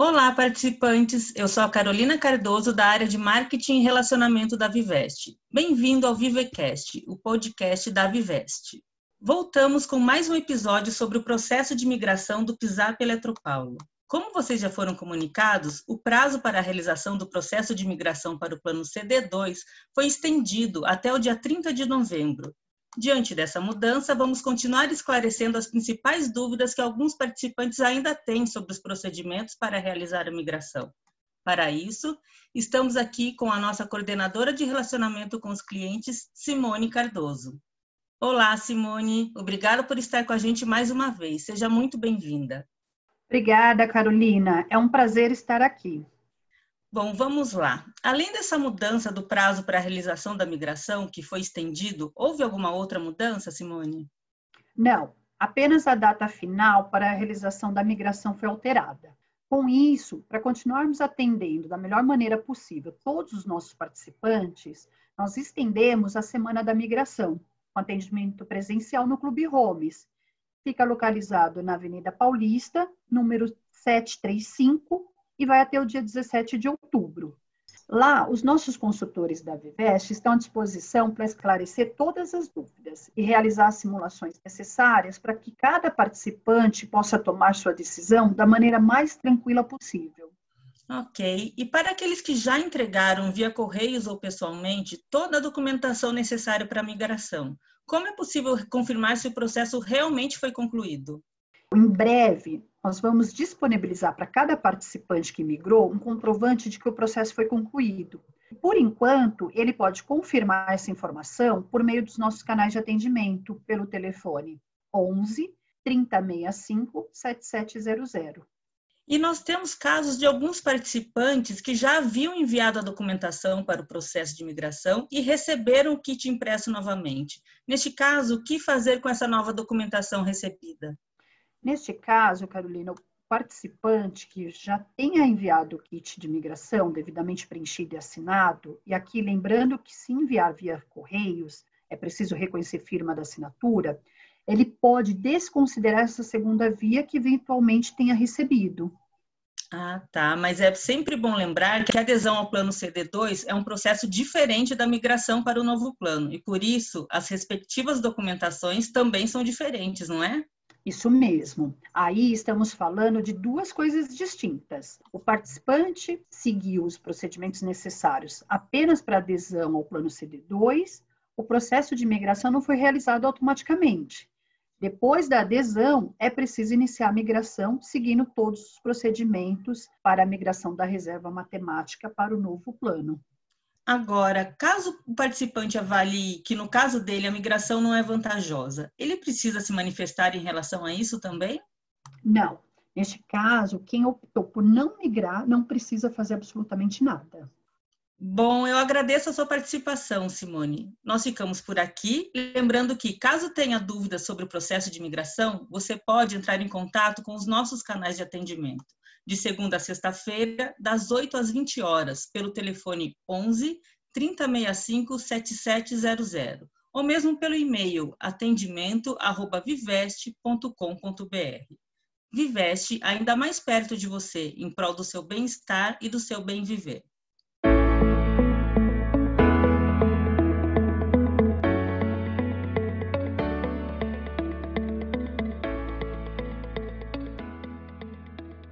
Olá, participantes! Eu sou a Carolina Cardoso, da área de Marketing e Relacionamento da Viveste. Bem-vindo ao Vivecast, o podcast da Viveste. Voltamos com mais um episódio sobre o processo de migração do PISAP Eletropaulo. Como vocês já foram comunicados, o prazo para a realização do processo de migração para o plano CD2 foi estendido até o dia 30 de novembro, Diante dessa mudança, vamos continuar esclarecendo as principais dúvidas que alguns participantes ainda têm sobre os procedimentos para realizar a migração. Para isso, estamos aqui com a nossa coordenadora de relacionamento com os clientes, Simone Cardoso. Olá, Simone. Obrigada por estar com a gente mais uma vez. Seja muito bem-vinda. Obrigada, Carolina. É um prazer estar aqui. Bom, vamos lá. Além dessa mudança do prazo para a realização da migração, que foi estendido, houve alguma outra mudança, Simone? Não, apenas a data final para a realização da migração foi alterada. Com isso, para continuarmos atendendo da melhor maneira possível todos os nossos participantes, nós estendemos a semana da migração, com atendimento presencial no Clube Homes. Fica localizado na Avenida Paulista, número 735, e vai até o dia 17 de outubro. Lá, os nossos consultores da Vivest estão à disposição para esclarecer todas as dúvidas e realizar as simulações necessárias para que cada participante possa tomar sua decisão da maneira mais tranquila possível. Ok. E para aqueles que já entregaram via correios ou pessoalmente toda a documentação necessária para a migração, como é possível confirmar se o processo realmente foi concluído? Em breve, nós vamos disponibilizar para cada participante que migrou um comprovante de que o processo foi concluído. Por enquanto, ele pode confirmar essa informação por meio dos nossos canais de atendimento, pelo telefone 11 3065 7700. E nós temos casos de alguns participantes que já haviam enviado a documentação para o processo de imigração e receberam o kit impresso novamente. Neste caso, o que fazer com essa nova documentação recebida? Neste caso, Carolina, o participante que já tenha enviado o kit de migração devidamente preenchido e assinado, e aqui lembrando que se enviar via correios, é preciso reconhecer firma da assinatura, ele pode desconsiderar essa segunda via que eventualmente tenha recebido. Ah, tá. Mas é sempre bom lembrar que a adesão ao plano CD2 é um processo diferente da migração para o novo plano, e por isso as respectivas documentações também são diferentes, não é? Isso mesmo. Aí estamos falando de duas coisas distintas. O participante seguiu os procedimentos necessários apenas para adesão ao plano CD2, o processo de migração não foi realizado automaticamente. Depois da adesão, é preciso iniciar a migração, seguindo todos os procedimentos para a migração da reserva matemática para o novo plano. Agora, caso o participante avalie que, no caso dele, a migração não é vantajosa, ele precisa se manifestar em relação a isso também? Não. Neste caso, quem optou por não migrar não precisa fazer absolutamente nada. Bom, eu agradeço a sua participação, Simone. Nós ficamos por aqui. Lembrando que, caso tenha dúvidas sobre o processo de imigração, você pode entrar em contato com os nossos canais de atendimento de segunda a sexta-feira, das 8 às 20 horas, pelo telefone 11 3065 7700, ou mesmo pelo e-mail atendimento@viveste.com.br. Viveste ainda mais perto de você, em prol do seu bem-estar e do seu bem viver.